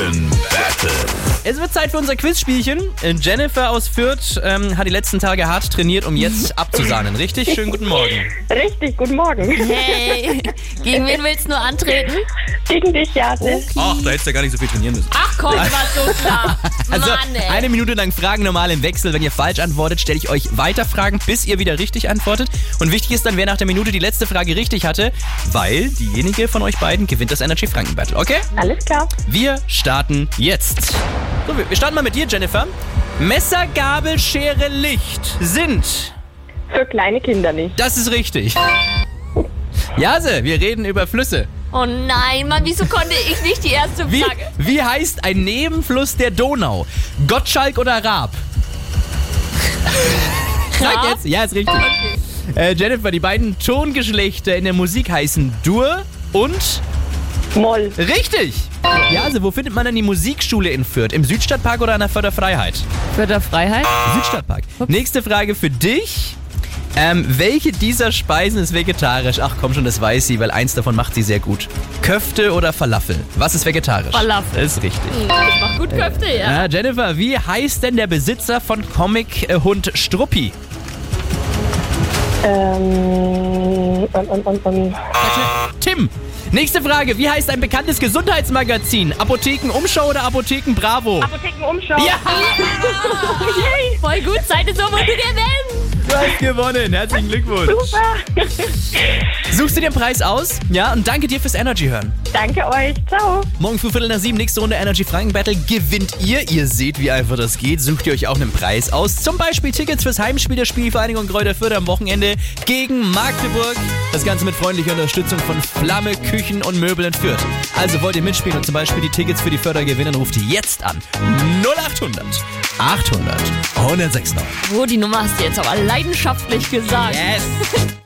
Franken Battle. Es wird Zeit für unser Quizspielchen. Äh, Jennifer aus Fürth ähm, hat die letzten Tage hart trainiert, um jetzt abzusahnen, richtig? Schönen guten Morgen. Richtig, guten Morgen. Hey, gegen wen willst du nur antreten? Gegen dich, Jase. Ach, da hättest du ja gar nicht so viel trainieren müssen. Ach komm, war so klar. Also Mann, ey. eine Minute lang Fragen normal im Wechsel. Wenn ihr falsch antwortet, stelle ich euch weiter Fragen, bis ihr wieder richtig antwortet. Und wichtig ist dann, wer nach der Minute die letzte Frage richtig hatte, weil diejenige von euch beiden gewinnt das Energy Franken Battle, okay? Alles klar. Wir starten jetzt. So, wir starten mal mit dir, Jennifer. Messer, Gabel, Schere, Licht sind. Für kleine Kinder nicht. Das ist richtig. Jase, wir reden über Flüsse. Oh nein, Mann, wieso konnte ich nicht die erste Wie, Frage? wie heißt ein Nebenfluss der Donau? Gottschalk oder Raab? Sag jetzt. Ja, ist richtig. Äh, Jennifer, die beiden Tongeschlechter in der Musik heißen Dur und Moll. richtig. Ja, also wo findet man denn die Musikschule in Fürth? Im Südstadtpark oder an der Förderfreiheit? Für der Freiheit? Südstadtpark. Nächste Frage für dich. Ähm, welche dieser Speisen ist vegetarisch? Ach komm schon, das weiß sie, weil eins davon macht sie sehr gut. Köfte oder Falafel? Was ist vegetarisch? Falafel. Ist richtig. Ich mach gut Köfte, ja. Ja, Jennifer, wie heißt denn der Besitzer von Comic-Hund Struppi? Ähm, und, und, und, und. Tim. Nächste Frage. Wie heißt ein bekanntes Gesundheitsmagazin? Apotheken Umschau oder Apotheken Bravo? Apothekenumschau. Ja, Voll gut, Zeit ist um und du gewinnst. Du hast gewonnen. Herzlichen Glückwunsch. Super. Suchst du den Preis aus? Ja, und danke dir fürs Energy hören. Danke euch. Ciao. Morgen früh Viertel nach sieben, nächste Runde Energy Franken Battle. Gewinnt ihr? Ihr seht, wie einfach das geht. Sucht ihr euch auch einen Preis aus. Zum Beispiel Tickets fürs Heimspiel der Spielvereinigung Kräuter Fürth am Wochenende gegen Magdeburg. Das Ganze mit freundlicher Unterstützung von Flamme, Küchen und Möbel in Fürth. Also wollt ihr mitspielen und zum Beispiel die Tickets für die Förder gewinnen, ruft jetzt an. 0800 800 1069. Oh, die Nummer hast du jetzt aber leidenschaftlich gesagt. Yes!